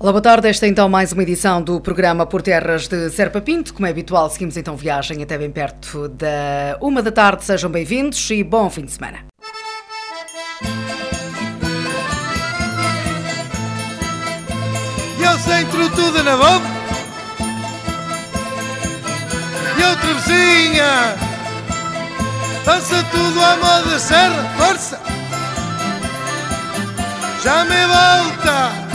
Olá, boa tarde. Esta é então mais uma edição do programa Por Terras de Serpa Pinto. Como é habitual, seguimos então viagem até bem perto da uma da tarde. Sejam bem-vindos e bom fim de semana. E ao centro tudo na boca E outra vizinha Dança tudo à moda serra Força Já me volta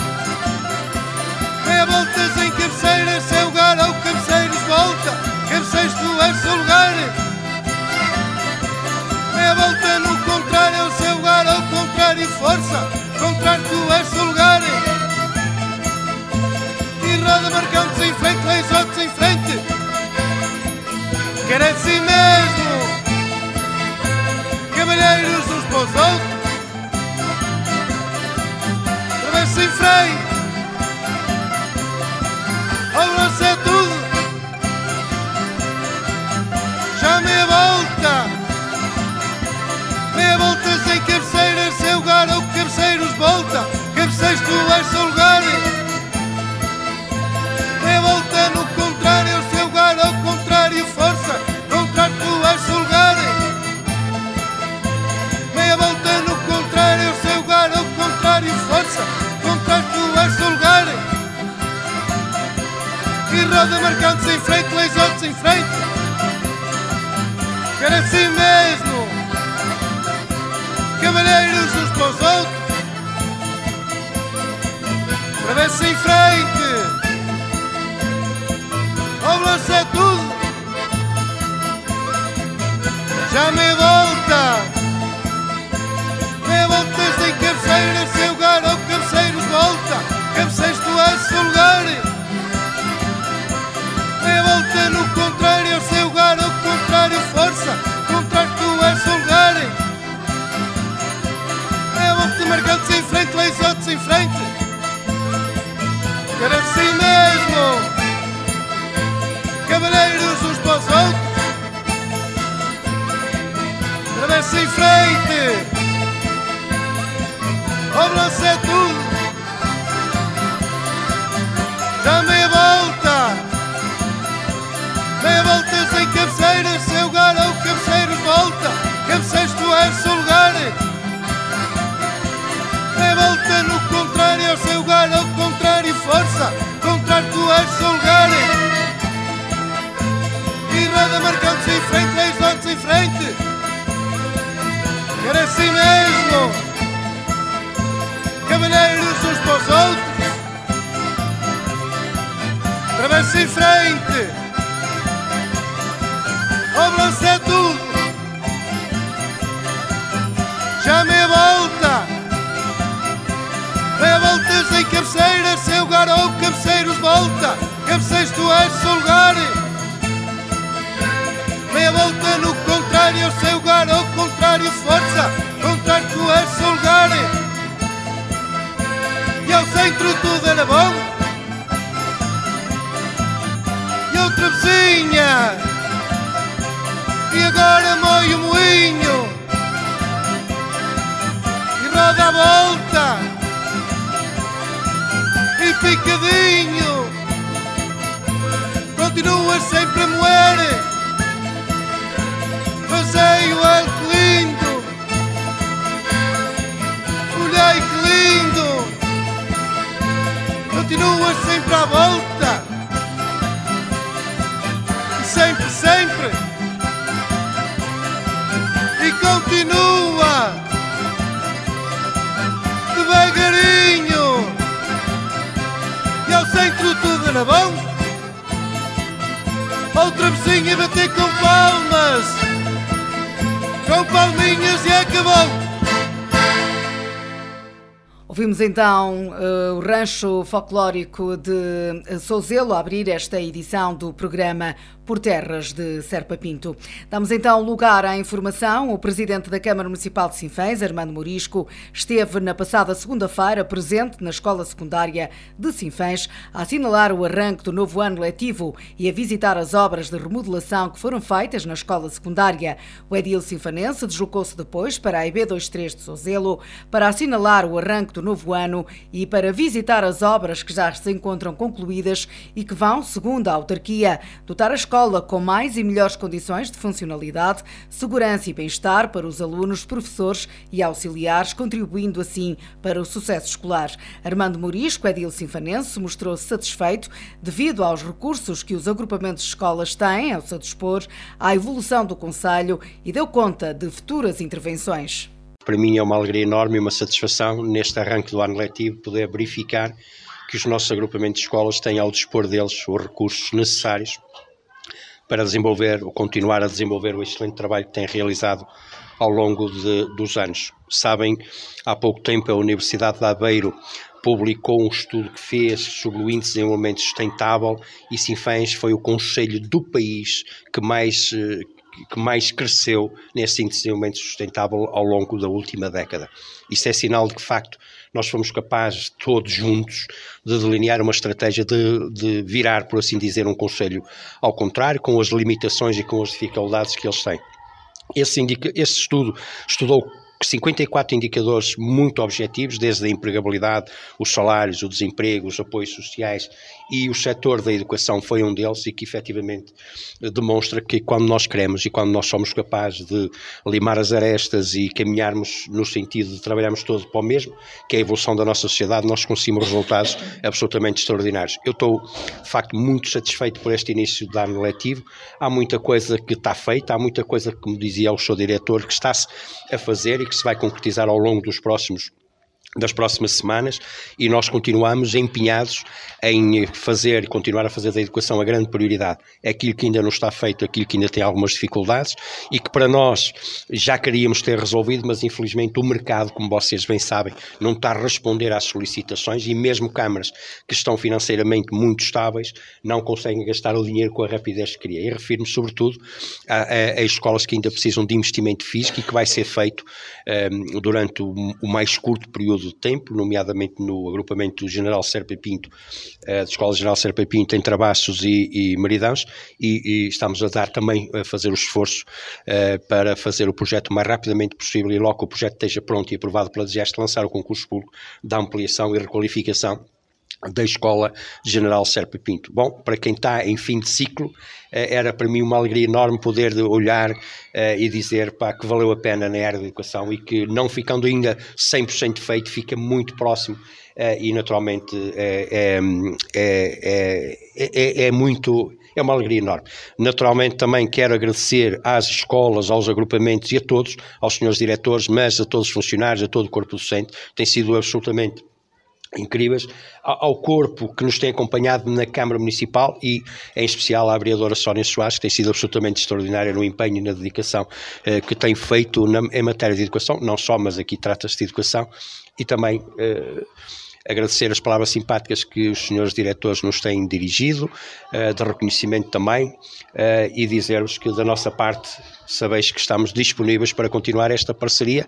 Meia voltas em cabeceiras, seu lugar ao cabeceiros volta, cabeceiros tu és seu lugar. Meia volta no contrário, é o seu lugar ao contrário, força, contrário tu és seu lugar. E roda marcantes em frente, leis outros em frente. Quer é assim mesmo, cavalheiros uns para os outros. Travessa em frente. É tudo Já meia volta. Meia volta sem cabeceiras Seu lugar ou cabeceiros volta. Cabeceiros tu és seu lugar Meia volta no marcando-se em frente, leisotes em frente. Quer assim mesmo, cavalheiros uns para os outros, para ver-se em frente. Obra-se é tudo, já me volta. Me voltas em cabeceiras, seu ou cabeceiros volta. Cabeceiros tu és seu lugar volta no contrário, ao seu lugar, ao contrário, força, contrário tu és seu lugar. É volta marcando-se em frente, leis outros em frente. Quer assim mesmo, cavalheiros uns para os outros. Travessa em frente, obra-se é tudo. Já me volta. Meia volta sem cabeceiras, seu lugar ao cabeceiros volta, cabeceiros tu és seu lugar. Volta no contrário, ao seu lugar ao contrário, força, contrário tu és seu lugar. E roda marcando-se em frente, leis antes em frente. Era assim mesmo, cavalheiros uns para os outros. Travessa em frente Já me volta, meia voltas em cabeceiras, seu ou cabeceiros volta, cabeceiros tu és seu lugar. Meia volta no contrário, seu ao contrário, força, contrário tu és seu lugar. E ao centro tudo era bom. E outra vizinha e agora moe o moinho e roda a volta. E picadinho. Continua sempre a moer. Fazei o ar que lindo. Olhai que lindo. Continua sempre à volta. E sempre, sempre continua bom. Outra vizinha bater com palmas, com palminhas e acabou. Ouvimos então uh, o rancho folclórico de Souzelo a abrir esta edição do programa Por Terras de Serpa Pinto. Damos então lugar à informação. O presidente da Câmara Municipal de Sinfãs, Armando Morisco, esteve na passada segunda-feira presente na Escola Secundária de Sinfãs a assinalar o arranque do novo ano letivo e a visitar as obras de remodelação que foram feitas na Escola Secundária. O edil sinfanense deslocou-se depois para a EB23 de Souzelo para assinalar o arranque do novo ano e para visitar as obras que já se encontram concluídas e que vão, segundo a autarquia, dotar a escola com mais e melhores condições de funcionalidade, segurança e bem-estar para os alunos, professores e auxiliares, contribuindo assim para o sucesso escolar. Armando Morisco, edil sinfanense, mostrou-se satisfeito devido aos recursos que os agrupamentos de escolas têm ao seu dispor, à evolução do Conselho e deu conta de futuras intervenções. Para mim é uma alegria enorme e uma satisfação neste arranque do ano letivo poder verificar que os nossos agrupamentos de escolas têm ao dispor deles os recursos necessários para desenvolver ou continuar a desenvolver o excelente trabalho que têm realizado ao longo de, dos anos. Sabem, há pouco tempo a Universidade de Aveiro publicou um estudo que fez sobre o Índice de Desenvolvimento Sustentável e Sinfãs foi o conselho do país que mais, eh, que mais cresceu nesse índice de desenvolvimento sustentável ao longo da última década. Isso é sinal de que, de facto, nós fomos capazes, todos juntos, de delinear uma estratégia de, de virar, por assim dizer, um conselho ao contrário, com as limitações e com as dificuldades que eles têm. Esse, indica, esse estudo estudou 54 indicadores muito objetivos, desde a empregabilidade, os salários, o desemprego, os apoios sociais e o setor da educação foi um deles e que efetivamente demonstra que quando nós queremos e quando nós somos capazes de limar as arestas e caminharmos no sentido de trabalharmos todos para o mesmo, que é a evolução da nossa sociedade, nós conseguimos resultados absolutamente extraordinários. Eu estou, de facto, muito satisfeito por este início de ano letivo. Há muita coisa que está feita, há muita coisa, como dizia o seu diretor, que está-se a fazer e que se vai concretizar ao longo dos próximos das próximas semanas e nós continuamos empenhados em fazer e continuar a fazer da educação a grande prioridade. É aquilo que ainda não está feito, aquilo que ainda tem algumas dificuldades e que para nós já queríamos ter resolvido, mas infelizmente o mercado, como vocês bem sabem, não está a responder às solicitações e mesmo câmaras que estão financeiramente muito estáveis não conseguem gastar o dinheiro com a rapidez que queria. E refiro-me sobretudo a, a, a, escolas que ainda precisam de investimento físico e que vai ser feito um, durante o, o mais curto período de tempo, nomeadamente no agrupamento General Serpa Pinto, uh, da Escola General Serpa Pinto, em Trabaços e, e Maridãos, e, e, estamos a dar também, a fazer o esforço uh, para fazer o projeto o mais rapidamente possível e logo que o projeto esteja pronto e aprovado pela DGEST, lançar o concurso público da ampliação e requalificação da Escola General Serpa Pinto. Bom, para quem está em fim de ciclo, eh, era para mim uma alegria enorme poder olhar uh, e dizer pá, que valeu a pena na área da educação e que não ficando ainda 100% feito, fica muito próximo uh, e naturalmente é, é, é, é, muito é uma alegria enorme. Naturalmente também quero agradecer às escolas, aos agrupamentos e a todos, aos senhores diretores, mas a todos os funcionários, a todo o corpo docente, tem sido absolutamente incríveis, ao corpo que nos tem acompanhado na Câmara Municipal e, em especial, à vereadora Sónia Soares, que tem sido absolutamente extraordinária no empenho e na dedicação eh, que tem feito na, em matéria de educação, não só, mas aqui trata-se de educação, e também eh, agradecer as palavras simpáticas que os senhores diretores nos têm dirigido, uh, de reconhecimento também, uh, e dizer-vos que da nossa parte sabeis que estamos disponíveis para continuar esta parceria,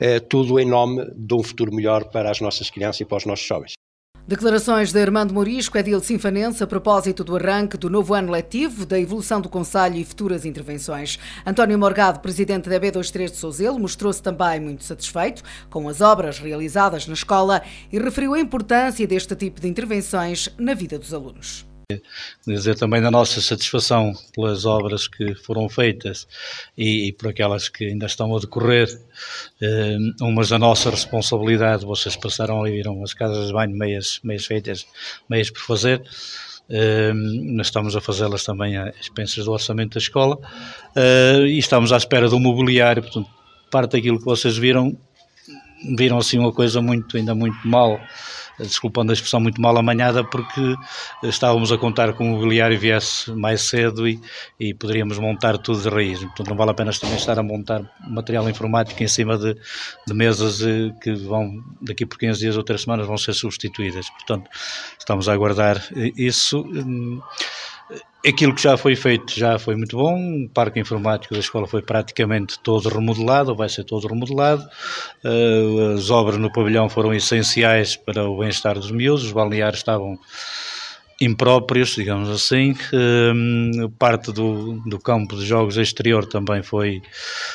uh, tudo em nome de um futuro melhor para as nossas crianças e para os nossos jovens. Declarações de Armando Morisco, Edil Sinfanense, a propósito do arranque do novo ano letivo, da evolução do Conselho e futuras intervenções. António Morgado, presidente da B23 de Souzelo, mostrou-se também muito satisfeito com as obras realizadas na escola e referiu a importância deste tipo de intervenções na vida dos alunos dizer também da nossa satisfação pelas obras que foram feitas e, e por aquelas que ainda estão a decorrer, eh, umas da nossa responsabilidade, vocês passaram ali, viram as casas de banho meias, meias feitas, meias por fazer, eh, nós estamos a fazê-las também às expensas do orçamento da escola. Eh, e estamos à espera do mobiliário, portanto, parte daquilo que vocês viram, viram assim uma coisa muito, ainda muito mal, desculpando a expressão, muito mal amanhada, porque estávamos a contar com o mobiliário viesse mais cedo e, e poderíamos montar tudo de raiz. Portanto, não vale a pena também estar a montar material informático em cima de, de mesas eh, que vão, daqui por 15 dias ou 3 semanas, vão ser substituídas. Portanto, estamos a aguardar isso. Aquilo que já foi feito já foi muito bom. O parque informático da escola foi praticamente todo remodelado, vai ser todo remodelado. Uh, as obras no pavilhão foram essenciais para o bem-estar dos miúdos. Os balneários estavam impróprios, digamos assim. Uh, parte do, do campo de jogos exterior também foi,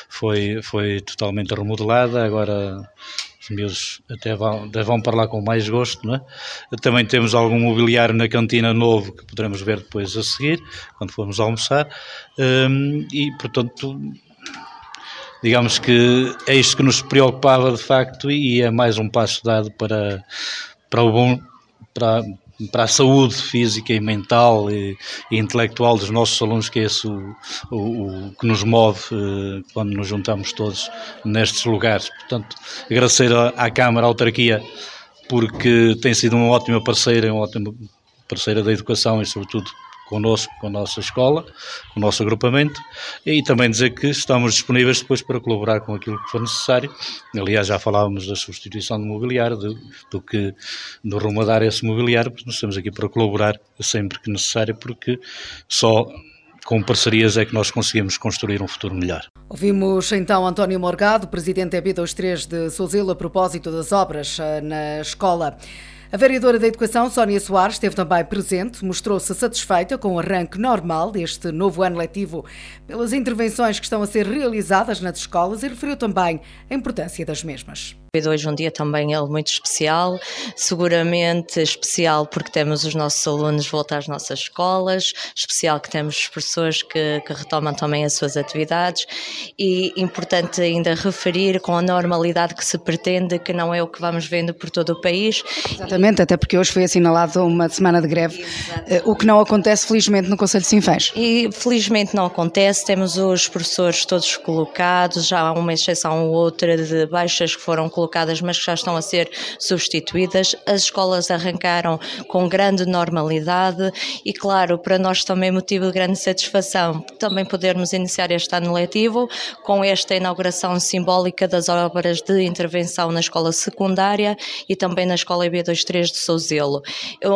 foi, foi totalmente remodelada. Agora os meus até vão, até vão para lá com mais gosto, não é? Também temos algum mobiliário na cantina novo que poderemos ver depois a seguir, quando formos almoçar, um, e portanto digamos que é isto que nos preocupava de facto e é mais um passo dado para, para o bom para, para a saúde física e mental e, e intelectual dos nossos alunos, que é esse o, o, o que nos move eh, quando nos juntamos todos nestes lugares. Portanto, agradecer à, à Câmara, à autarquia, porque tem sido uma ótima parceira, uma ótima parceira da educação e, sobretudo, connosco, com a nossa escola, com o nosso agrupamento e também dizer que estamos disponíveis depois para colaborar com aquilo que for necessário. Aliás, já falávamos da substituição do mobiliário, do, do que do dar esse mobiliário, porque nós estamos aqui para colaborar sempre que necessário, porque só com parcerias é que nós conseguimos construir um futuro melhor. Ouvimos então António Morgado, presidente EB23 de Souzelo, a propósito das obras eh, na escola. A vereadora da Educação, Sónia Soares, esteve também presente, mostrou-se satisfeita com o arranque normal deste novo ano letivo pelas intervenções que estão a ser realizadas nas escolas e referiu também a importância das mesmas. Hoje um dia também é muito especial, seguramente especial porque temos os nossos alunos voltar às nossas escolas, especial que temos os professores que, que retomam também as suas atividades e importante ainda referir com a normalidade que se pretende, que não é o que vamos vendo por todo o país. Exatamente, até porque hoje foi assinalado uma semana de greve, Exato. Eh, o que não acontece felizmente no Conselho de Sinfãs. E felizmente não acontece, temos os professores todos colocados, já há uma exceção ou outra de baixas que foram colocadas colocadas, mas que já estão a ser substituídas. As escolas arrancaram com grande normalidade e, claro, para nós também é motivo de grande satisfação também podermos iniciar este ano letivo com esta inauguração simbólica das obras de intervenção na escola secundária e também na escola EB23 de Souzelo.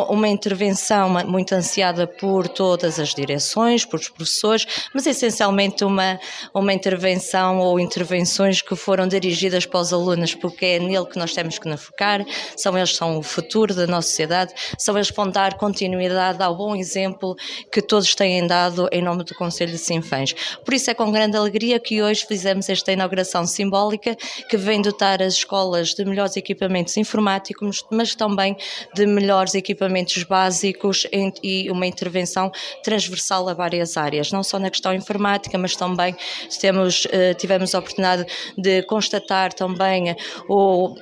Uma intervenção muito ansiada por todas as direções, por os professores, mas essencialmente uma, uma intervenção ou intervenções que foram dirigidas para os alunos, é nele que nós temos que nos focar, são eles que são o futuro da nossa sociedade, são eles que vão dar continuidade ao bom exemplo que todos têm dado em nome do Conselho de Sinfãs. Por isso é com grande alegria que hoje fizemos esta inauguração simbólica que vem dotar as escolas de melhores equipamentos informáticos, mas também de melhores equipamentos básicos e uma intervenção transversal a várias áreas, não só na questão informática, mas também temos, eh, tivemos a oportunidade de constatar também o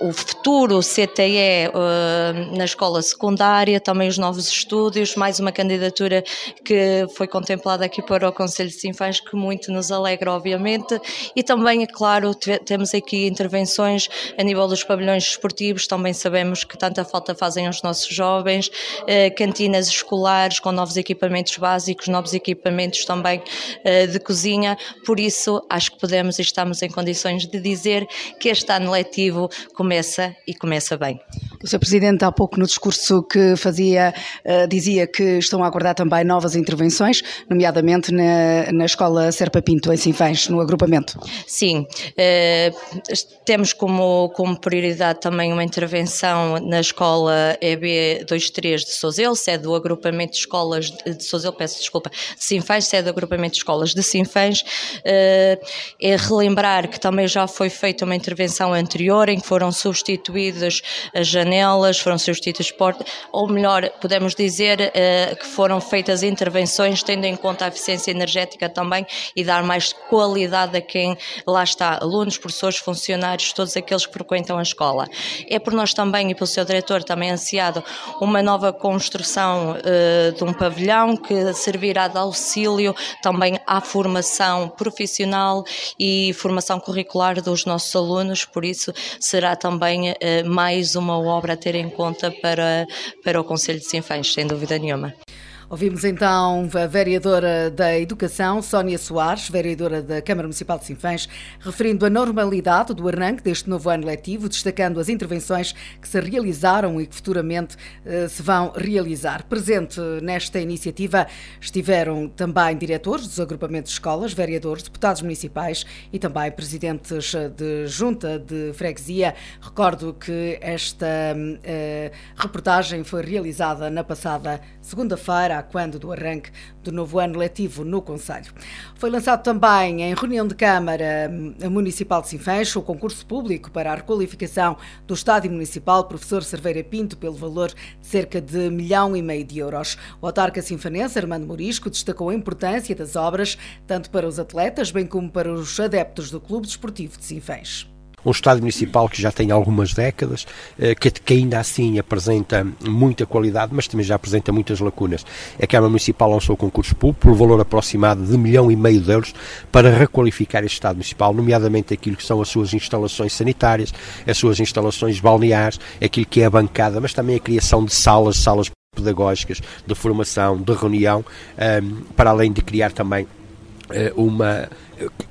o futuro CTE uh, na escola secundária, também os novos estúdios, mais uma candidatura que foi contemplada aqui para o Conselho de Sinfãs, que muito nos alegra, obviamente, e também, é claro, temos aqui intervenções a nível dos pavilhões esportivos, também sabemos que tanta falta fazem aos nossos jovens, uh, cantinas escolares com novos equipamentos básicos, novos equipamentos também uh, de cozinha, por isso acho que podemos e estamos em condições de dizer que este ano letivo começa e começa bem. O Sr. Presidente, há pouco no discurso que fazia, uh, dizia que estão a aguardar também novas intervenções, nomeadamente na, na Escola Serpa Pinto, em Sinfãs, no agrupamento. Sim, uh, temos como, como prioridade também uma intervenção na Escola EB23 de Sozelo, sede do agrupamento de escolas de, de Sozelo, peço desculpa, de Sinfãs, sede do agrupamento de escolas de Sinfãs. Uh, é relembrar que também já foi feita uma intervenção anterior em foram substituídas as janelas, foram substituídas portas, ou melhor, podemos dizer uh, que foram feitas intervenções tendo em conta a eficiência energética também e dar mais qualidade a quem lá está, alunos, professores, funcionários, todos aqueles que frequentam a escola. É por nós também e pelo seu diretor também ansiado uma nova construção uh, de um pavilhão que servirá de auxílio também à formação profissional e formação curricular dos nossos alunos, por isso será também uh, mais uma obra a ter em conta para, para o Conselho de Sinfãs, sem dúvida nenhuma. Ouvimos então a vereadora da Educação, Sónia Soares, vereadora da Câmara Municipal de Sinfãs, referindo a normalidade do arranque deste novo ano letivo, destacando as intervenções que se realizaram e que futuramente eh, se vão realizar. Presente nesta iniciativa estiveram também diretores dos agrupamentos de escolas, vereadores, deputados municipais e também presidentes de junta de freguesia. Recordo que esta eh, reportagem foi realizada na passada segunda-feira quando do arranque do novo ano letivo no Conselho. Foi lançado também em reunião de Câmara Municipal de Sinfãs o concurso público para a requalificação do Estádio Municipal Professor Cerveira Pinto pelo valor de cerca de milhão e meio de euros. O autarca sinfanense Armando Morisco destacou a importância das obras tanto para os atletas bem como para os adeptos do Clube Desportivo de Sinfãs um estádio municipal que já tem algumas décadas, eh, que, que, ainda assim apresenta muita qualidade, mas também já apresenta muitas lacunas. A Câmara Municipal lançou o concurso público por valor aproximado de milhão e meio de euros para requalificar este estádio municipal, nomeadamente aquilo que são as suas instalações sanitárias, as suas instalações balneares, aquilo que é a bancada, mas também a criação de salas, salas pedagógicas, de formação, de reunião, ehm, para além de criar também uma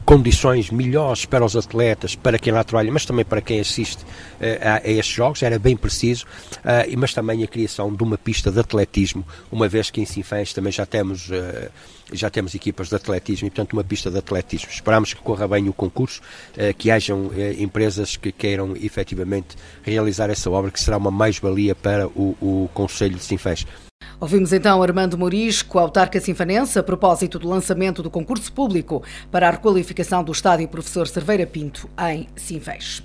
condições melhores para os atletas, para quem lá trabalha, mas também para quem assiste uh, a, a, estes jogos, era bem preciso, uh, mas também a criação de uma pista de atletismo, uma vez que em Sinfãs também já temos, uh, já temos equipas de atletismo e, portanto, uma pista de atletismo. Esperamos que corra bem o concurso, que hajam empresas que queiram efetivamente realizar essa obra, que será uma mais-valia para o, o Conselho de Sinfãs. Ouvimos então Armando Morisco, autarca sinfanense, a propósito do lançamento do concurso público para a requalificação do estádio Professor Cerveira Pinto, em Sinfãs.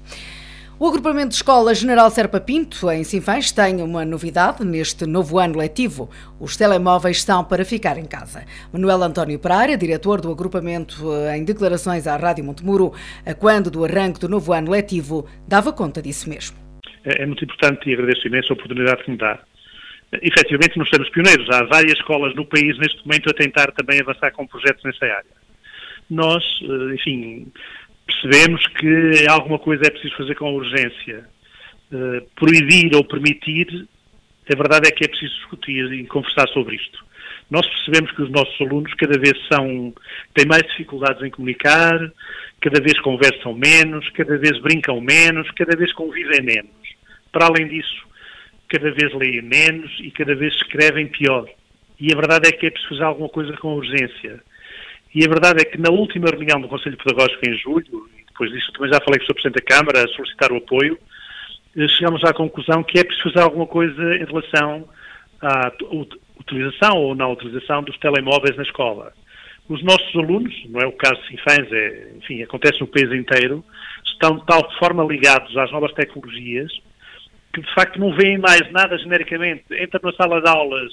O agrupamento de escola General Serpa Pinto, em Sinfãs, tem uma novidade neste novo ano letivo. Os telemóveis estão para ficar em casa. Manuel António Pereira, diretor do agrupamento, em declarações à Rádio Montemuro, a quando do arranque do novo ano letivo, dava conta disso mesmo. É, é muito importante e agradeço imenso a oportunidade que me dá efetivamente nós somos pioneiros. Há várias escolas no país neste momento a tentar também avançar com projetos nessa área. Nós, eh, enfim, percebemos que alguma coisa é preciso fazer com urgência. Eh, proibir ou permitir, a verdade é que é preciso discutir e conversar sobre isto. Nós percebemos que os nossos alunos cada vez são, têm mais dificuldades em comunicar, cada vez conversam menos, cada vez brincam menos, cada vez convivem menos. Para além disso, cada vez leem menos e cada vez escrevem pior. E a verdade é que é preciso fazer alguma coisa com urgência. E a verdade é que na última reunião do Conselho Pedagógico em julho, e depois disso também já falei com o Sr. Presidente da Câmara a solicitar o apoio, eh, chegamos à conclusão que é preciso fazer alguma coisa em relação à utilização ou não utilização dos telemóveis na escola. Os nossos alunos, não é o caso de Sinfãs, é, enfim, acontece no país inteiro, estão de tal forma ligados às novas tecnologias que de facto não veem mais nada genericamente, entram na sala de aulas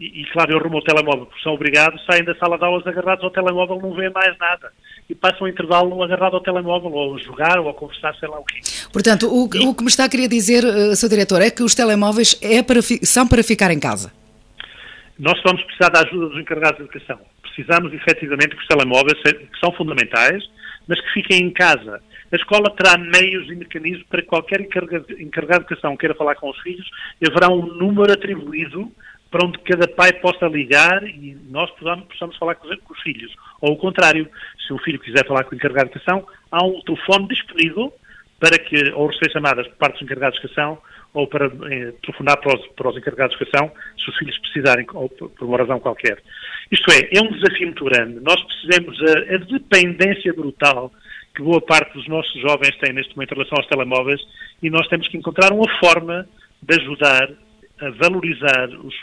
e, e claro, eu rumo ao telemóvel porque são obrigados, saem da sala de aulas agarrados ao telemóvel, não veem mais nada. E passam o intervalo agarrado ao telemóvel, ou a jogar, ou a conversar, sei lá o quê. Portanto, o, o que me está a querer dizer, uh, Sr. Diretor, é que os telemóveis é para, são para ficar em casa? Nós vamos precisar da ajuda dos encarregados de educação. Precisamos, efetivamente, que os telemóveis, que são fundamentais, mas que fiquem em casa a escola terá meios e mecanismos para qualquer encarregado de educação queira falar com os filhos, haverá um número atribuído para onde cada pai possa ligar e nós possamos, falar com os, filhos. Ou o contrário, se o filho quiser falar com o encarregado de educação, há um telefone disponível para que, ou receber chamadas por parte dos encarregados de educação, ou para eh, telefonar para os, para os encarregados de educação, se os filhos precisarem, ou por uma razão qualquer. Isto é, é um desafio muito grande. Nós percebemos a, a dependência brutal que boa parte dos nossos jovens têm neste momento em relação aos telemóveis e nós temos que encontrar uma forma de ajudar a valorizar os,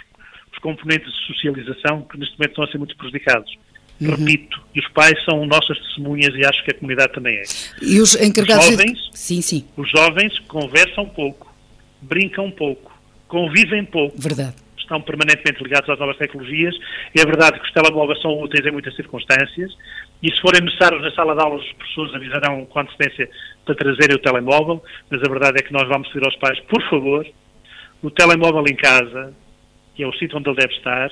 os componentes de socialização que neste momento estão a ser muito prejudicados. Uhum. Repito, e os pais são nossas testemunhas e acho que a comunidade também é. E os encarregados... Os jovens, de... sim, sim. Os jovens conversam pouco, brincam pouco, convivem pouco. Verdade estão permanentemente ligados às novas tecnologias. É verdade que os telemóveis são úteis em muitas circunstâncias, e se forem necessários na sala de aulas, os professores avisarão com antecedência para trazerem o telemóvel, mas a verdade é que nós vamos pedir aos pais, por favor, o telemóvel em casa, que é o sítio onde ele deve estar,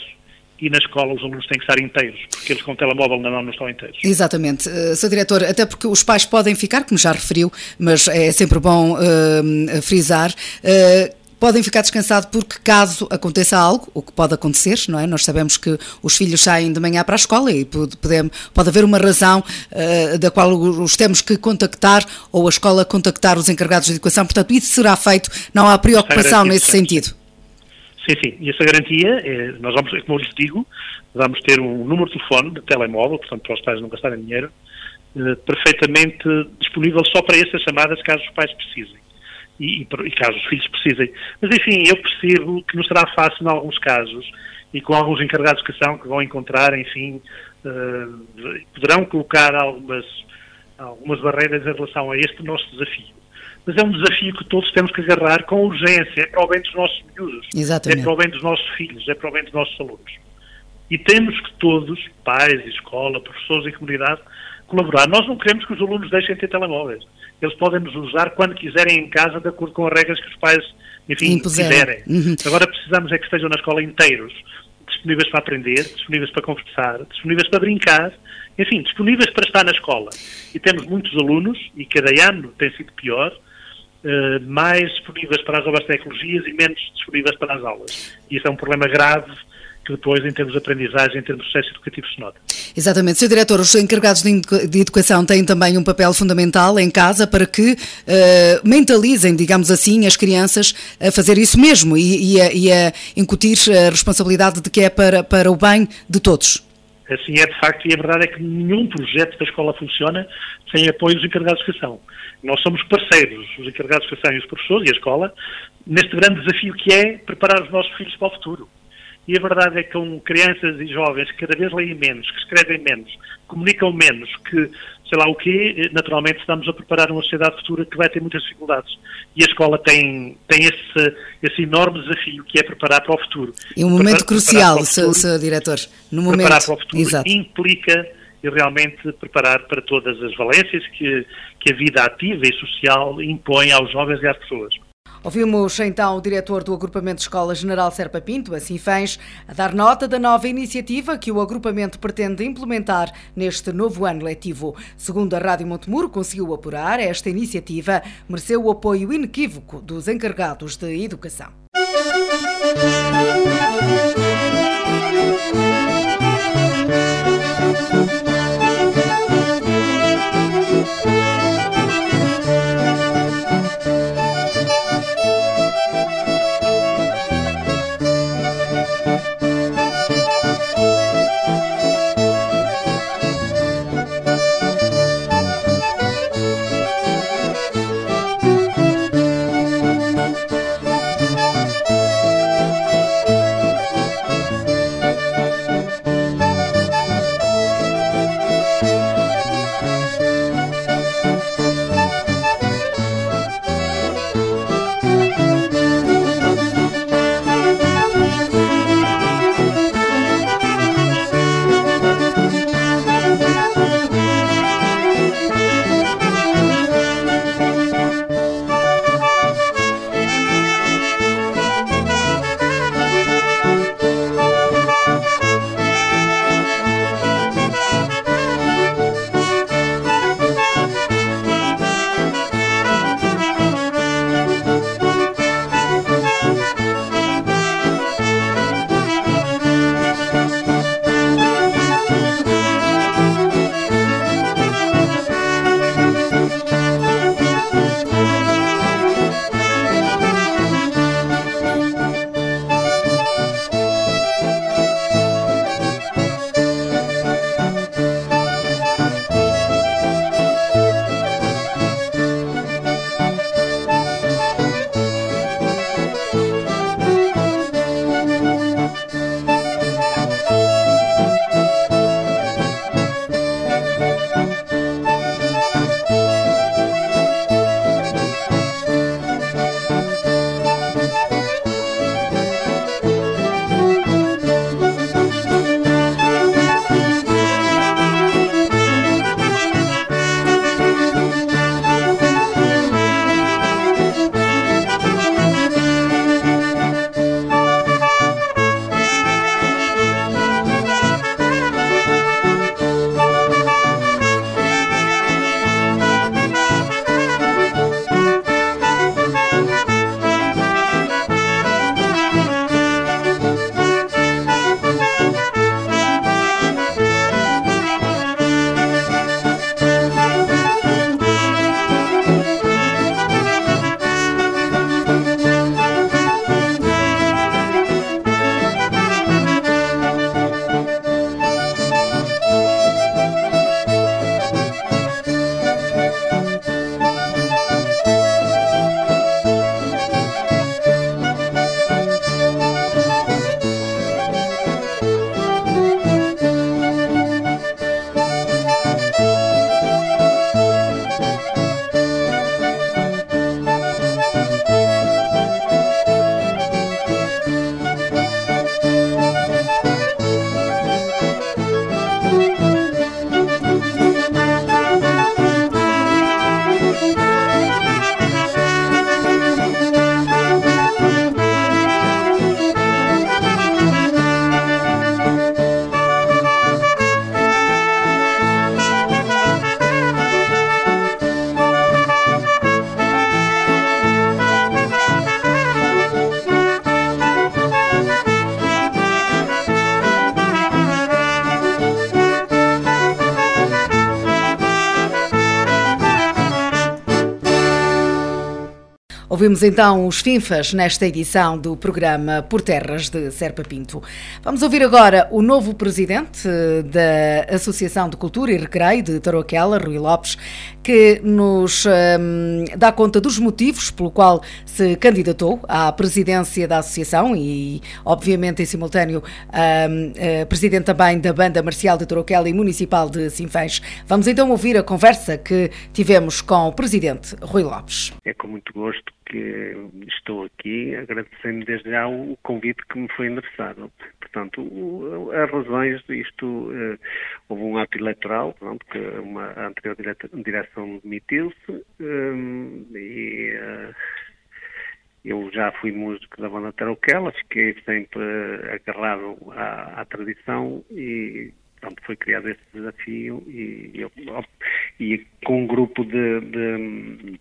e na escola os alunos têm que estar inteiros, porque eles com o telemóvel na mão não estão inteiros. Exatamente. Uh, Sr. Diretor, até porque os pais podem ficar, como já referiu, mas é sempre bom uh, frisar, uh, podem ficar descansados porque caso aconteça algo, o que pode acontecer, não é? Nós sabemos que os filhos saem de manhã para a escola e pode, pode haver uma razão uh, da qual os temos que contactar ou a escola contactar os encarregados de educação, portanto isso será feito, não há preocupação nesse sentido. Sim, sim, e essa garantia, é, nós vamos, como eu lhes digo, vamos ter um número de telefone, de telemóvel, portanto para os pais não gastarem dinheiro, uh, perfeitamente disponível só para essas chamadas caso os pais precisem e, e, caso os filhos precisem. Mas, enfim, eu percebo que não será fácil em alguns casos e com alguns encarregados de educação que vão encontrar, enfim, uh, poderão colocar algumas, algumas barreiras em relação a este nosso desafio. Mas é um desafio que todos temos que agarrar com urgência, é para o bem dos nossos miúdos, Exatamente. é para o bem dos nossos filhos, é para o bem dos nossos alunos. E temos que todos, pais, escola, professores e comunidade, colaborar. Nós não queremos que os alunos deixem de ter telemóveis. Eles podem nos usar quando quiserem em casa, de acordo com as regras que os pais, enfim, quiserem. Uhum. Agora precisamos é que estejam na escola inteiros, disponíveis para aprender, disponíveis para conversar, disponíveis para brincar, enfim, disponíveis para estar na escola. E temos muitos alunos, e cada ano tem sido pior, uh, mais disponíveis para as novas tecnologias e menos disponíveis para as aulas. E isso é um problema grave que depois, em termos de aprendizagem, em termos de processo educativo, se nota. Exatamente. Sr. Diretor, os encarregados de educação têm também um papel fundamental em casa para que uh, mentalizem, digamos assim, as crianças a fazer isso mesmo e, e, a, e a incutir a responsabilidade de que é para, para o bem de todos. Assim é de facto, e a verdade é que nenhum projeto da escola funciona sem apoio dos encarregados de educação. Nós somos parceiros, os encarregados de educação e os professores e a escola, neste grande desafio que é preparar os nossos filhos para o futuro. E a verdade é que com crianças e jovens que cada vez leem menos, que escrevem menos, comunicam menos, que sei lá o quê, naturalmente estamos a preparar uma sociedade futura que vai ter muitas dificuldades. E a escola tem, tem esse, esse enorme desafio que é preparar para o futuro. E um momento crucial, Sr. Diretor. No momento, preparar para o futuro exato. implica realmente preparar para todas as valências que, que a vida ativa e social impõe aos jovens e às pessoas. Ouvimos então o diretor do Agrupamento Escola General Serpa Pinto, a Sinfãs, a dar nota da nova iniciativa que o agrupamento pretende implementar neste novo ano letivo. Segundo a Rádio Montemuro conseguiu apurar, esta iniciativa mereceu o apoio inequívoco dos encarregados de educação. Ouvimos então os FINFAs nesta edição do programa Por Terras de Serpa Pinto. Vamos ouvir agora o novo presidente da Associação de Cultura e Recreio de Tarouquela, Rui Lopes, que nos um, dá conta dos motivos pelo qual se candidatou à presidência da associação e, obviamente, em simultâneo, um, uh, presidente também da Banda Marcial de Tarouquela e Municipal de Sinfãs. Vamos então ouvir a conversa que tivemos com o presidente Rui Lopes. É com muito gosto que estou aqui, agradecendo desde já o convite que me foi endereçado. Portanto, as razões disto, uh, houve um ato eleitoral, pronto, que uma, a anterior direção demitiu-se um, e uh, eu já fui músico da banda Tarouquela, fiquei sempre agarrado à, à tradição e pronto, foi criado esse desafio e, eu, e com um grupo de, de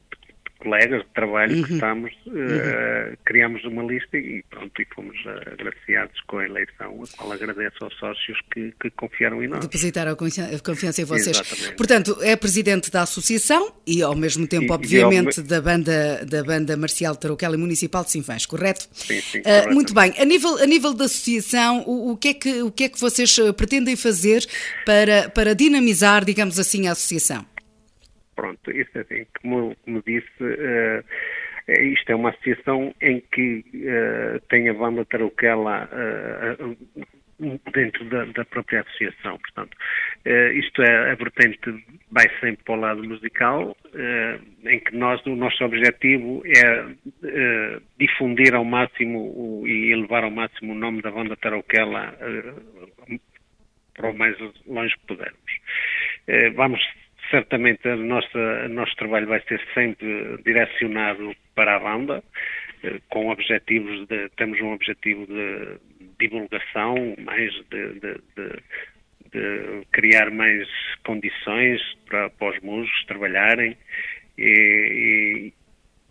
colegas de trabalho uhum. que estamos, uh, uhum. criamos uma lista e pronto, e fomos agraciados com a eleição, a qual agradeço aos sócios que, que confiaram em nós. Depositaram a confiança em vocês. Exatamente. Portanto, é presidente da associação e ao mesmo tempo, e, obviamente, e ao... da banda da banda Marcial Tarouquela Municipal de Sinfãs, correto? Sim, sim, uh, muito bem. A nível, a nível da associação, o, o, que é que, o que é que vocês pretendem fazer para, para dinamizar, digamos assim, a associação? Pronto, isso é assim, como, como disse, uh, isto é uma associação em que uh, tem a banda Tarouquela uh, dentro da, da, própria associação. Portanto, isto é a vertente vai sempre para o lado musical, em que nós, o nosso objetivo é difundir ao máximo o, e elevar ao máximo o nome da banda Tarouquela para o mais longe que pudermos. vamos certamente o nosso, trabalho vai ser sempre direcionado para a banda, eh, com objetivos de, temos um objetivo de divulgação, mais de, de, de, criar mais condições para, para os músicos trabalharem e,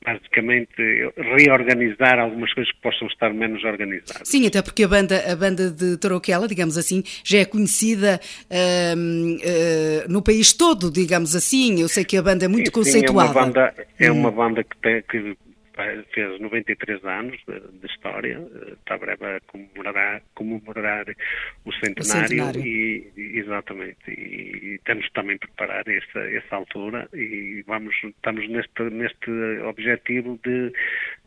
basicamente reorganizar algumas coisas que possam estar menos organizadas. Sim, até porque a banda, a banda de Tarouquela, digamos assim, já é conhecida uh, uh, no país todo, digamos assim. Eu sei que a banda é muito sim, conceituada. Sim, é uma banda, é uma hum. banda que, tem, que fez 93 anos de, de história, está breve a comemorar, o centenário, o centenário. E, e, exatamente, e, e temos também preparar essa, essa altura e vamos, estamos neste, neste objetivo de,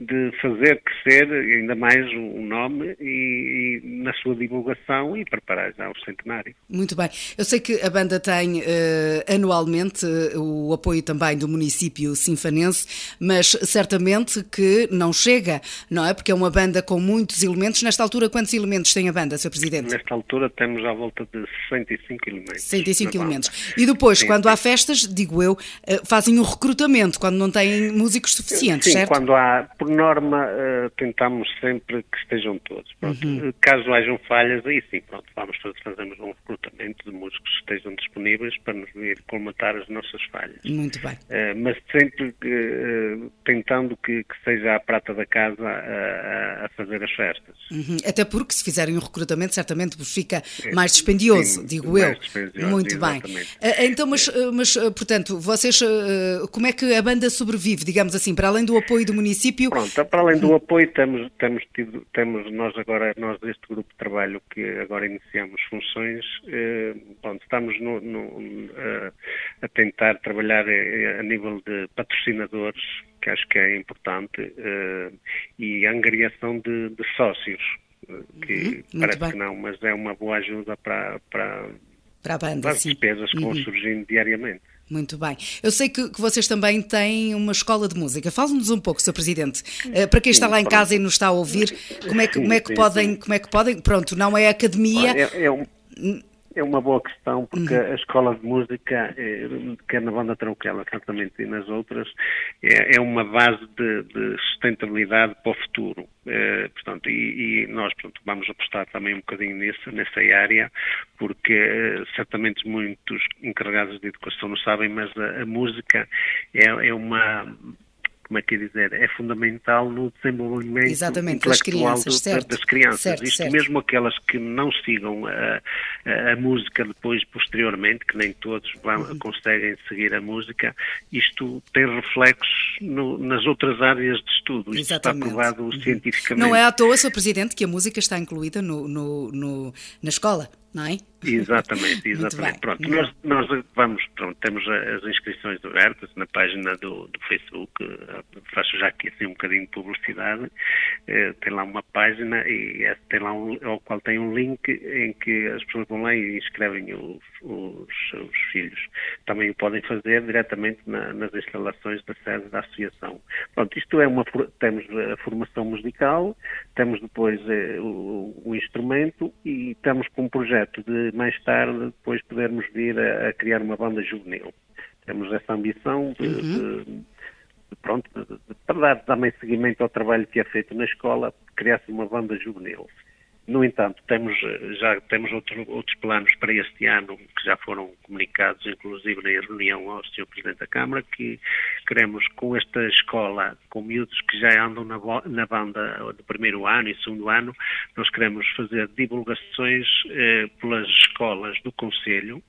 de fazer crescer ainda mais o nome e, e, na sua divulgação e preparar já o centenário. Muito bem. Eu sei que a banda tem uh, anualmente o apoio também do município sinfanense, mas certamente que não chega, não é? Porque é uma banda com muitos elementos. Nesta altura, quantos elementos tem a banda, Sr. Presidente? Nesta altura temos à volta de 105 elementos. 105 elementos. E depois, sim, quando sim. há festas, digo eu, eh, fazem um recrutamento, quando não têm músicos suficientes, sim, certo? quando há, por norma, eh, tentamos sempre que estejam todos. Uhum. Caso hajam falhas, aí sim, pronto, vamos fazemos um recrutamento de músicos que estejam disponíveis para nos vir colmatar as nossas falhas. Muito bem. Uh, mas sempre uh, tentando que, que seja a prata da casa a, a fazer as festas. Uhum. Até porque se fizerem um recrutamento certamente vos fica mais dispendioso, Sim, digo eu. Muito bem. Eh, então, mas, eh, mas, eh, portanto, vocês, como é que a banda sobrevive, digamos assim, para além do apoio do município? Pronto, para além do apoio temos, temos tido, temos nós agora, nós deste grupo de trabalho que agora iniciamos funções, pronto, estamos no, no, a tentar trabalhar a nível de patrocinadores que acho que é importante, uh, e a angariação de, de sócios, uh, que uhum, parece bem. que não, mas é uma boa ajuda para, para, para, a banda, para as despesas que vão uhum. surgindo diariamente. Muito bem. Eu sei que, que, vocês também têm uma escola de música. Fale-nos um pouco, Sr. Presidente. Uh, para quem está lá em casa e nos está a ouvir, como é que, como é que podem, como é que podem, pronto, não é academia. É, é um é uma boa questão, porque uhum. a escola de música, eh, quer na banda Tronquela, certamente, e nas outras, é, é uma base de, de, sustentabilidade para o futuro. Eh, portanto, e, e, nós portanto, vamos apostar também um bocadinho nisso, nessa área, porque eh, certamente muitos encarregados de educação não sabem, mas a, a música é, é uma como é que é dizer, é fundamental no desenvolvimento Exatamente, das crianças, certo, das crianças. certo, Isto certo. mesmo aquelas que não sigam a, a, a, música depois, posteriormente, que nem todos vão, uhum. conseguem seguir a música, isto tem reflexos no, nas outras áreas de estudo. Isto Exatamente. está provado uhum. cientificamente. Não é à toa, Sr. Presidente, que a música está incluída no, no, no na escola não é? Exatamente, exatamente. Pronto, nós, nós vamos, pronto, temos as inscrições abertas na página do, do Facebook, eh, faço já aqui assim um bocadinho de publicidade, eh, tem lá uma página e tem lá um, ao qual tem um link em que as pessoas vão lá e inscrevem os, os seus filhos. Também o podem fazer diretamente na, nas instalações da sede da associação. Pronto, isto é uma, temos a formação musical, temos depois eh, o, o instrumento e estamos com um projeto de mais tarde depois podermos vir a, a criar uma banda juvenil. Temos essa ambição de, uhum. de, de pronto, de, para dar também seguimento ao trabalho que é feito na escola, criar-se uma banda juvenil. No entanto, temos, já temos outro, outros planos para este ano que já foram comunicados, inclusive na reunião ao Sr. Presidente da Câmara, que queremos com esta escola, com miúdos que já andam na, na banda do primeiro ano e segundo ano, nós queremos fazer divulgações eh, pelas escolas do Conselho,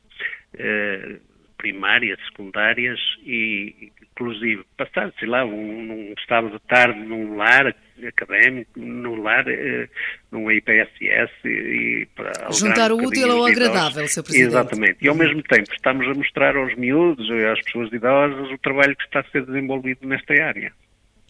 eh, primárias, secundárias e, inclusive, passar, sei lá, um, num estado de tarde num lar académico, num lar, eh, num IPSS e para Juntar o útil ao agradável, Sr. Presidente. Exatamente. E ao mesmo tempo estamos a mostrar aos miúdos e às pessoas idosas o trabalho que está a ser desenvolvido nesta área.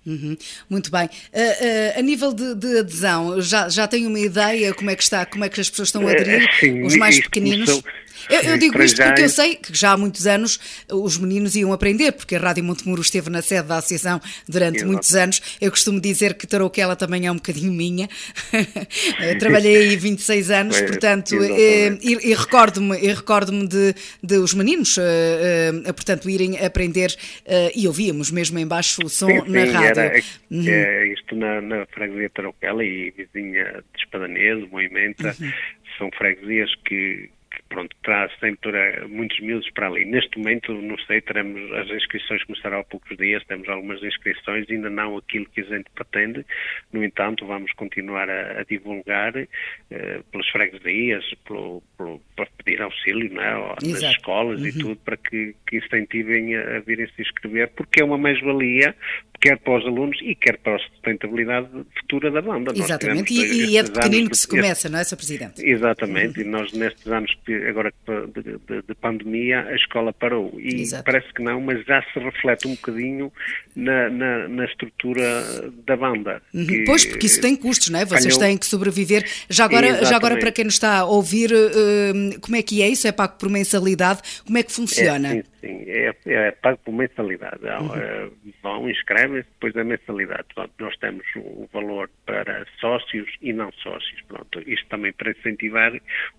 Uhum. Muito bem. Uh, uh, a nível de, de, adesão, já, já tem uma ideia como é que está, como é que as pessoas estão a aderir? Sim, os mais pequeninos? Começou... Eu, eu, digo isto porque eu sei que já há muitos anos os meninos iam aprender, porque a Rádio Montemuro esteve na sede da associação durante Exato. muitos anos. Eu costumo dizer que Tarouquela também é um bocadinho minha. Trabalhei aí 26 anos, é, portanto, e, e recordo-me recordo de, de os meninos, uh, uh, portanto, irem aprender uh, e ouvíamos mesmo embaixo o som sim, na sim, rádio. Era, uhum. é, isto na, na freguesia Tarouquela e vizinha de Espadanese, Moimenta, uhum. são freguesias que pronto, traz sempre muitos miúdos para ali. Neste momento, não sei, teremos, as inscrições começaram há poucos dias, temos algumas inscrições, ainda não aquilo que a gente pretende, no entanto, vamos continuar a, a divulgar eh, pelas freguesias, pelo, pelo, para pedir auxílio não é? nas escolas uhum. e tudo, para que, que incentivem a, a virem se inscrever, porque é uma mais-valia, quer para os alunos e quer para a sustentabilidade futura da banda. Exatamente, e, e, é de pequenino que se começa, não é, Sr. Presidente? Exatamente, uhum. e nós nestes anos, agora de, de, de, pandemia, a escola parou. E Exato. parece que não, mas já se reflete um bocadinho na, na, na estrutura da banda. Uhum. Pois, porque isso tem custos, não é? Vocês calhou... têm que sobreviver. Já agora, já agora, para quem nos está a ouvir, uh, como é que é isso? É pago por mensalidade? Como é que funciona? É, sim, sim, é, é pago por mensalidade. Uhum. Uh, vão, inscrevem-se, depois a mensalidade. Pronto, nós temos o valor para sócios e não sócios. Pronto, isto também para incentivar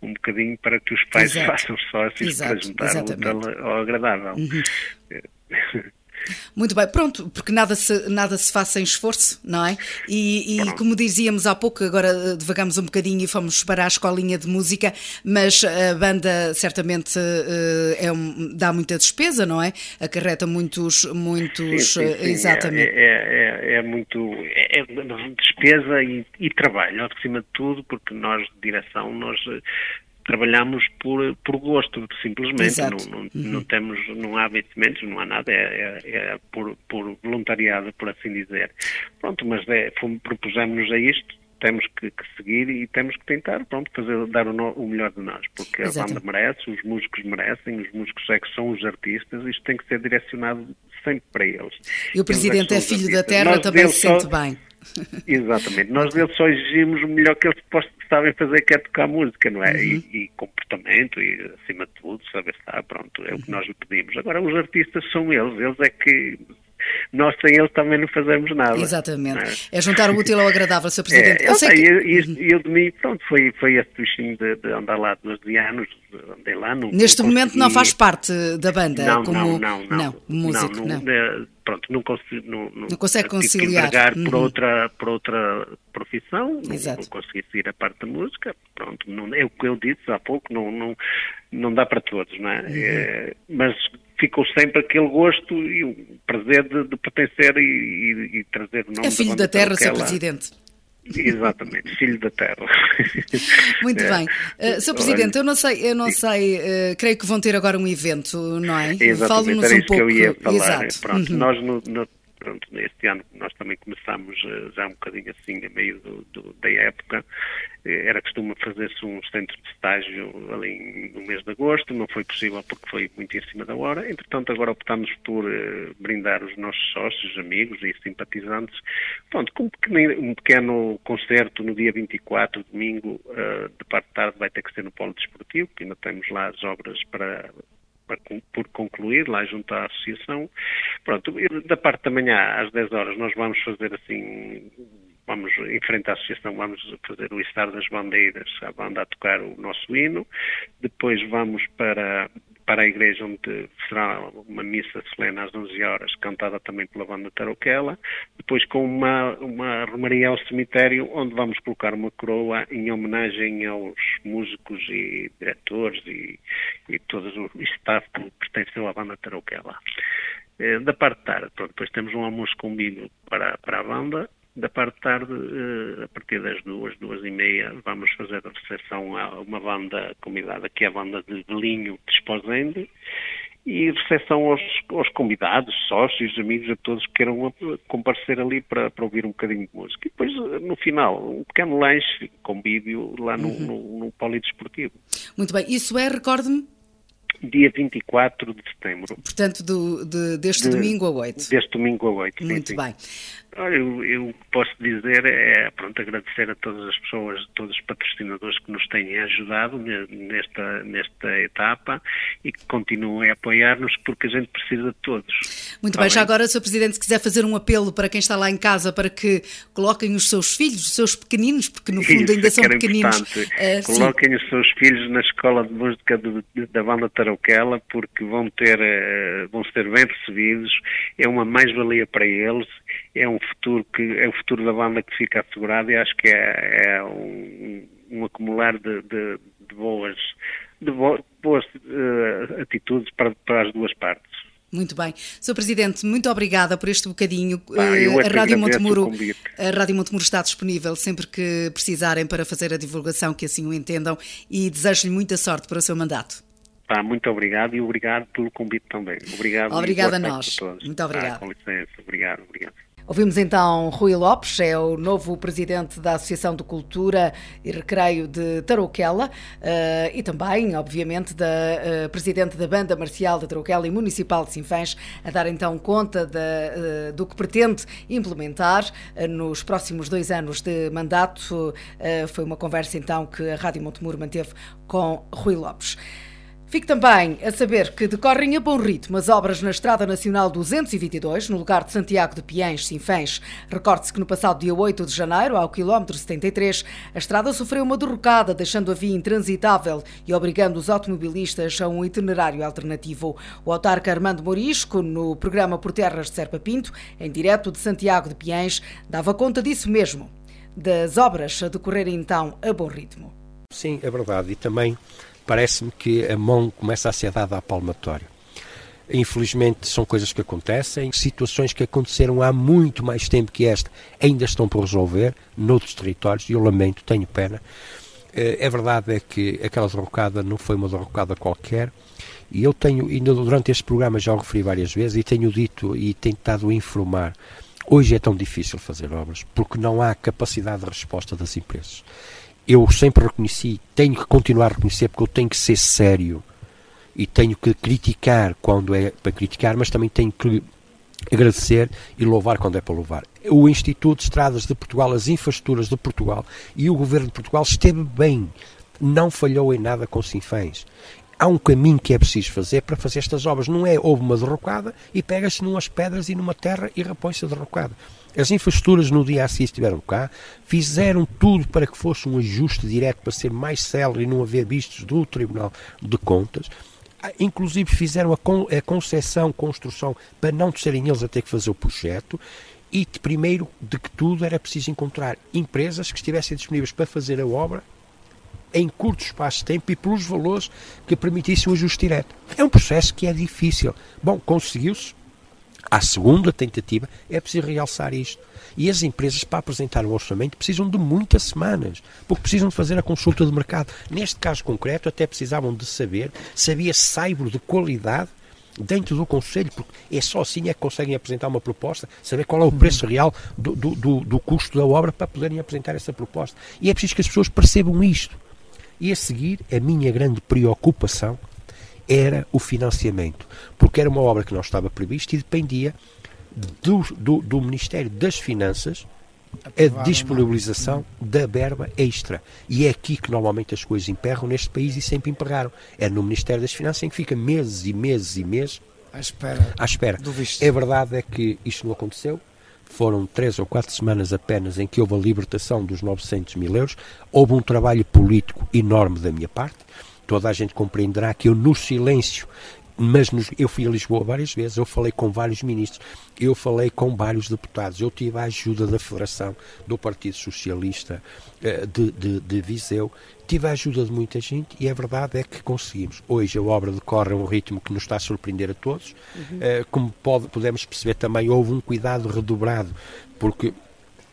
um bocadinho para que os pais Exato. façam sócios Exato. para juntar Exatamente. o agradável. Uhum. Muito bem, pronto, porque nada se, nada se faz sem esforço, não é? E, e como dizíamos há pouco, agora eh, devagamos um bocadinho e fomos para a escolinha de música, mas a banda certamente eh, é um, dá muita despesa, não é? Acarreta muitos. muitos sim, sim, sim. Exatamente. É, é, é, é muito. É, é despesa e, e trabalho, acima de tudo, porque nós, de direção, nós trabalhamos por, por gosto, simplesmente. Não, não, uhum. não, temos, não há vencimentos, não há nada, é, é, é por, por, voluntariado, por assim dizer. Pronto, mas é, propusemos-nos a isto, temos que, que, seguir e temos que tentar, pronto, fazer, dar o, no, o melhor de nós, porque Exato. a banda merece, os músicos merecem, os músicos é que são os artistas, isto tem que ser direcionado sempre para eles. E o Presidente é filho da terra, nós também se sente bem. Exatamente, nós deles só exigimos o melhor que eles sabem fazer, que é tocar música, não é? Uhum. E, e, comportamento, e acima de tudo, saber estar, pronto, é o que nós lhe pedimos. Agora, os artistas são eles, eles é que nós sem eles também não fazemos nada. Exatamente. É? é? juntar o útil ao agradável, Sr. Presidente. É, eu, sei que... eu, eu, de mim, pronto, foi, foi esse bichinho de, de andar lá 12 anos, andei lá. Não, Neste não momento não faz parte da banda? Não, como... não, não, não. Não, músico, não. não. É, pronto, não, consigo, não, não, não consegue conciliar. Uhum. por, outra, por outra profissão, Exato. não, consegui seguir a parte da música, pronto, não, é o que eu disse há pouco, não, não, não dá para todos, não é? Uhum. é mas ficou sempre aquele gosto e o prazer de, de pertencer e, e, e, trazer o nome É filho da, da terra, Sr. Presidente. Exatamente, filho da terra. Muito é. bem. Uh, Sr. Presidente, eu não sei, eu não sei, uh, creio que vão ter agora um evento, não é? Era um pouco... que eu ia falar. Exato. Pronto, uhum. nós no, no, pronto, neste ano nós também começámos uh, já um bocadinho assim, a meio do, do, da época, era costume fazer-se um centro de estágio ali no mês de agosto, não foi possível porque foi muito em cima da hora, entretanto agora optamos por uh, brindar os nossos sócios, amigos e simpatizantes, pronto, com um pequeno, um pequeno concerto no dia 24, domingo, de parte de tarde vai ter que ser no Polo Desportivo, que ainda temos lá as obras para por concluir, lá junto à associação. Pronto, da parte da manhã, às 10 horas, nós vamos fazer assim vamos, em frente à associação, vamos fazer o estar das bandeiras, a banda a tocar o nosso hino, depois vamos para, para a igreja onde será uma missa solene às 11 horas, cantada também pela banda Tarouquela, depois com uma, uma romaria ao cemitério, onde vamos colocar uma coroa em homenagem aos músicos e diretores e, e todo o staff que pertenceu à banda Tarouquela. Eh, da parte de tarde, pronto, depois temos um almoço combinado para, para a banda da parte de tarde, eh, a partir das duas, duas e meia, vamos fazer a recepção a uma banda convidada, que é a banda de Belinho de Esposende, e recepção aos, aos, convidados, sócios, amigos, a todos que queiram comparecer ali para, para, ouvir um bocadinho de música. E depois, no final, um pequeno lanche com vídeo lá no, uhum. no, no Polidesportivo. Muito bem. Isso é, recorde-me? Dia 24 de setembro. Portanto, do, de, deste de, domingo a 8. Deste domingo a 8. Muito sim, bem. Olha, eu, eu posso dizer é pronto, agradecer a todas as pessoas, todos os patrocinadores que nos têm ajudado nesta, nesta etapa e que continuem a apoiar-nos porque a gente precisa de todos. Muito bem, já agora, Sr. Presidente, se quiser fazer um apelo para quem está lá em casa para que coloquem os seus filhos, os seus pequeninos, porque no fundo Isso, ainda são pequeninos. Uh, coloquem sim. os seus filhos na escola de música do, da banda Tarouquela porque vão ter, uh, vão ser bem recebidos, é uma mais-valia para eles é um futuro que é o futuro da banda que fica assegurado e acho que é, é um, um, acumular de, de, de, boas, de boas uh, atitudes para, para as duas partes. Muito bem. Sr. Presidente, muito obrigada por este bocadinho. Ah, a Rádio Montemuro, a Rádio Montemuro está disponível sempre que precisarem para fazer a divulgação que assim o entendam e desejo-lhe muita sorte para o seu mandato. Pá, muito obrigado e obrigado pelo convite também. Obrigado. Obrigada a nós. Muito obrigado. Ah, com licença. Obrigado, obrigado. Ouvimos então Rui Lopes, é o novo presidente da Associação de Cultura e Recreio de Tarouquela uh, e também, obviamente, da uh, presidente da Banda Marcial de Tarouquela e Municipal de Sinfãs, a dar então conta de, uh, do que pretende implementar nos próximos dois anos de mandato. foi uma conversa então que a Rádio Montemuro manteve com Rui Lopes. Fique também a saber que decorrem a bom ritmo as obras na Estrada Nacional 222, no lugar de Santiago de Piens, Sinfãs. Recorde-se que no passado dia 8 de janeiro, ao quilómetro 73, a estrada sofreu uma derrocada, deixando a via intransitável e obrigando os automobilistas a um itinerário alternativo. O autarca Armando Morisco, no programa Por Terras de Serpa Pinto, em direto de Santiago de Piens, dava conta disso mesmo, das obras a decorrerem então a bom ritmo. Sim, é verdade. E também parece-me que a mão começa a ser dada à palmatória. Infelizmente são coisas que acontecem, situações que aconteceram há muito mais tempo que esta ainda estão por resolver noutros territórios e eu lamento, tenho pena. Eh, é verdade é que aquela derrocada não foi uma derrocada qualquer e eu tenho, ainda durante este programa já o referi várias vezes e tenho dito e tentado informar Hoje é tão difícil fazer obras porque não há capacidade de resposta das empresas eu sempre reconheci, tenho que continuar a reconhecer, porque eu tenho que ser sério e tenho que criticar quando é para criticar, mas também tenho que agradecer e louvar quando é para louvar. O Instituto de Estradas de Portugal, as infraestruturas de Portugal e o Governo de Portugal esteve bem, não falhou em nada com Sinfãs. Há um caminho que é preciso fazer para fazer estas obras. Não é houve uma derrocada e pega-se numas pedras e numa terra e repõe-se a derrocada. As infraestruturas no dia a seguir estiveram cá, fizeram tudo para que fosse um ajuste direto para ser mais célere e não haver vistos do Tribunal de Contas. Ah, inclusive fizeram a, con a concessão, construção, para não serem eles a ter que fazer o projeto. E primeiro de que tudo era preciso encontrar empresas que estivessem disponíveis para fazer a obra em curto espaço de tempo e pelos valores que permitissem o ajuste direto. É um processo que é difícil. Bom, conseguiu-se. À segunda tentativa, é preciso realçar isto. E as empresas, para apresentar um orçamento, precisam de muitas semanas, porque precisam de fazer a consulta de mercado. Neste caso concreto, até precisavam de saber se havia saibro de qualidade dentro do Conselho, porque é só assim é que conseguem apresentar uma proposta, saber qual é o preço real do, do, do, do custo da obra para poderem apresentar essa proposta. E é preciso que as pessoas percebam isto. E a seguir, a minha grande preocupação era o financiamento, porque era uma obra que não estava prevista e dependia do, do, do Ministério das Finanças a disponibilização da verba extra. E é aqui que normalmente as coisas emperram neste país e sempre emperraram. É no Ministério das Finanças em que fica meses e meses e meses à espera. À espera. É verdade é que isto não aconteceu. Foram três ou quatro semanas apenas em que houve a libertação dos 900 mil euros. Houve um trabalho político enorme da minha parte. Toda a gente compreenderá que eu, no silêncio, mas nos, eu fui a Lisboa várias vezes, eu falei com vários ministros, eu falei com vários deputados, eu tive a ajuda da Federação do Partido Socialista eh, de, de, de Viseu, tive a ajuda de muita gente e a verdade é que conseguimos. Hoje a obra decorre a um ritmo que nos está a surpreender a todos. Uhum. Como pode, podemos perceber também, houve um cuidado redobrado, porque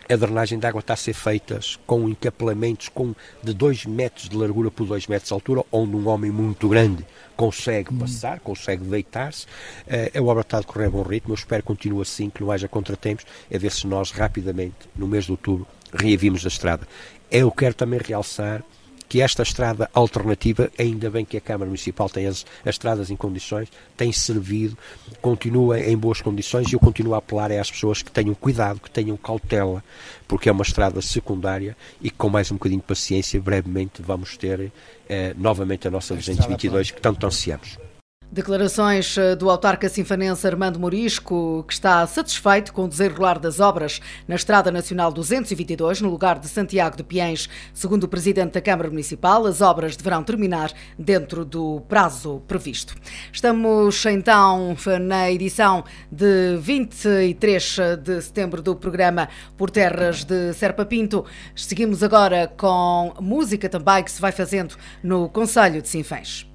a drenagem de água está a ser feita com encapelamentos com de 2 metros de largura por 2 metros de altura, onde um homem muito grande consegue hum. passar, consegue deitar-se. Uh, a obra está a decorrer a bom ritmo, eu espero que continue assim, que não haja contratempos, a ver se nós rapidamente, no mês de outubro, reavimos a estrada. Eu quero também realçar que esta estrada alternativa, ainda bem que a Câmara Municipal tem as, as estradas em condições, tem servido, continua em boas condições e eu continuo a apelar às pessoas que tenham cuidado, que tenham cautela, porque é uma estrada secundária e com mais um bocadinho de paciência, brevemente vamos ter eh, novamente a nossa a 222 que tanto ansiamos. Declarações eh, do autarca sinfanense Armando Morisco, que está satisfeito com o desenrolar das obras na Estrada Nacional 222, no lugar de Santiago de Piens. Segundo o presidente da Câmara Municipal, as obras deverão terminar dentro do prazo previsto. Estamos então na edição de 23 de setembro do programa Por Terras de Serpa Pinto. Seguimos agora com música também que se vai fazendo no Conselho de Sinfãs.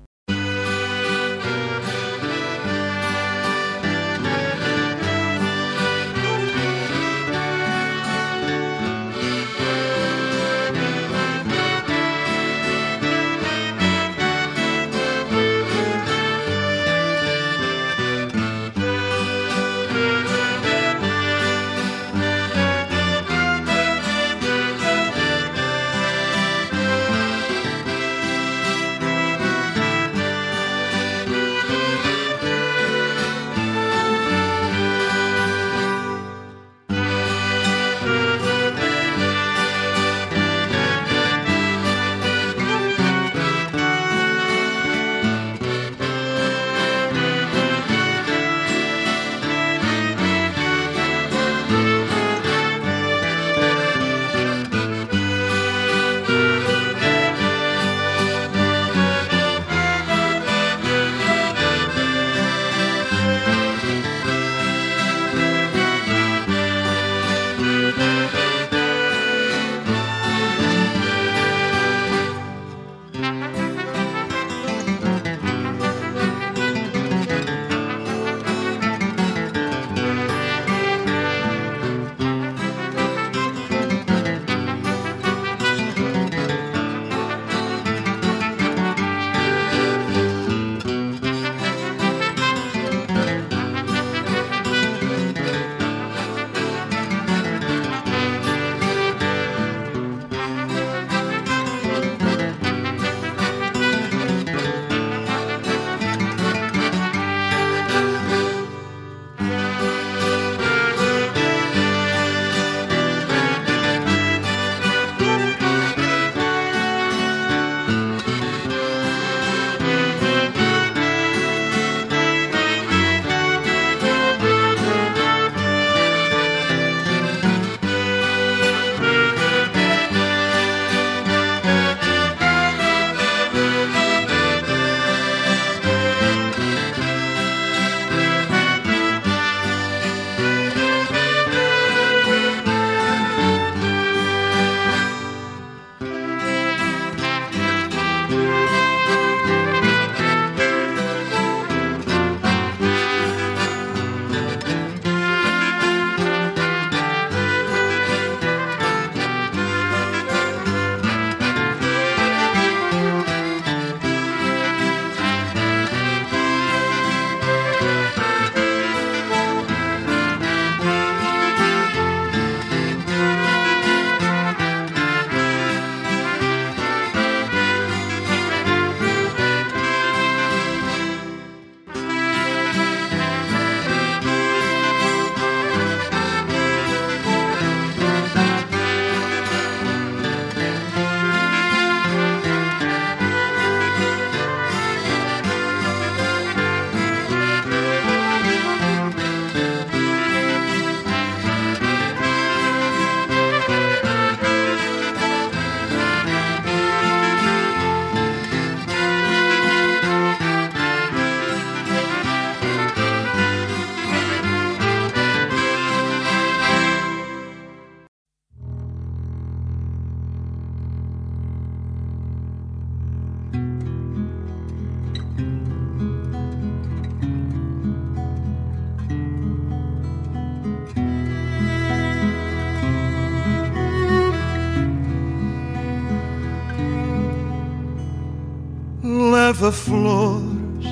Leva flores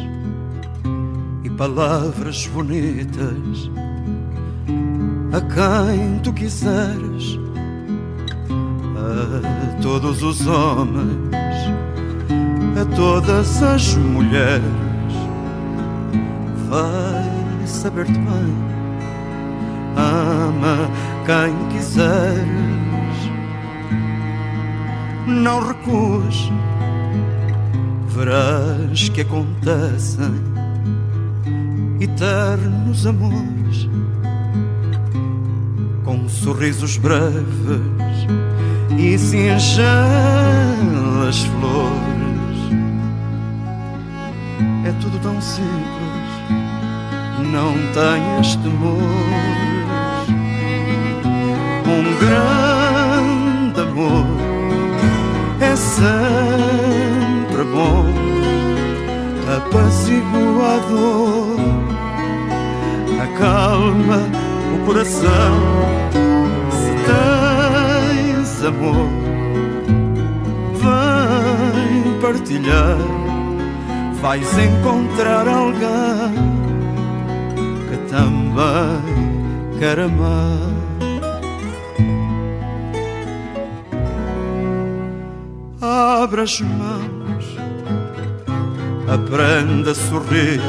e palavras bonitas a quem tu quiseres, a todos os homens, a todas as mulheres. Vai saber-te bem, ama quem quiseres, não recues, verás que acontecem eternos amores com sorrisos breves e singelas flores. É tudo tão simples, não tenhas temores. Um grande amor é bom, apaziguador, acalma o coração tens amor, vem partilhar. Vais encontrar alguém que também quer amar. Abra as mãos, aprenda a sorrir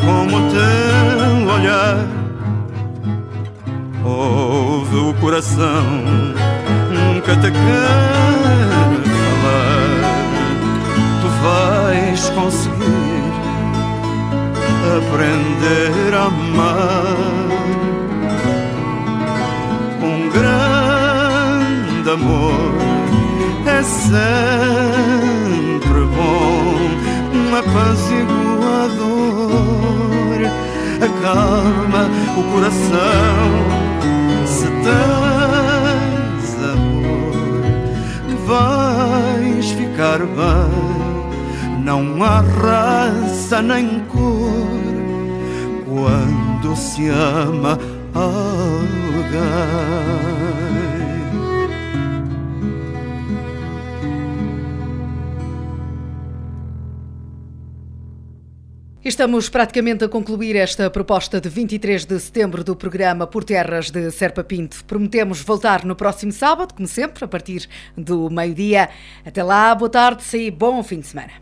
como teu olhar ouve o coração nunca te quer falar. Tu vais conseguir aprender a amar. Um grande amor é sempre bom, apaziguador acalma o coração se tens amor, vais ficar bem. Não há raça nem cor quando se ama alguém. Estamos praticamente a concluir esta proposta de 23 de setembro do programa Por Terras de Serpa Pinto. Prometemos voltar no próximo sábado, como sempre, a partir do meio-dia. Até lá, boa tarde e bom fim de semana.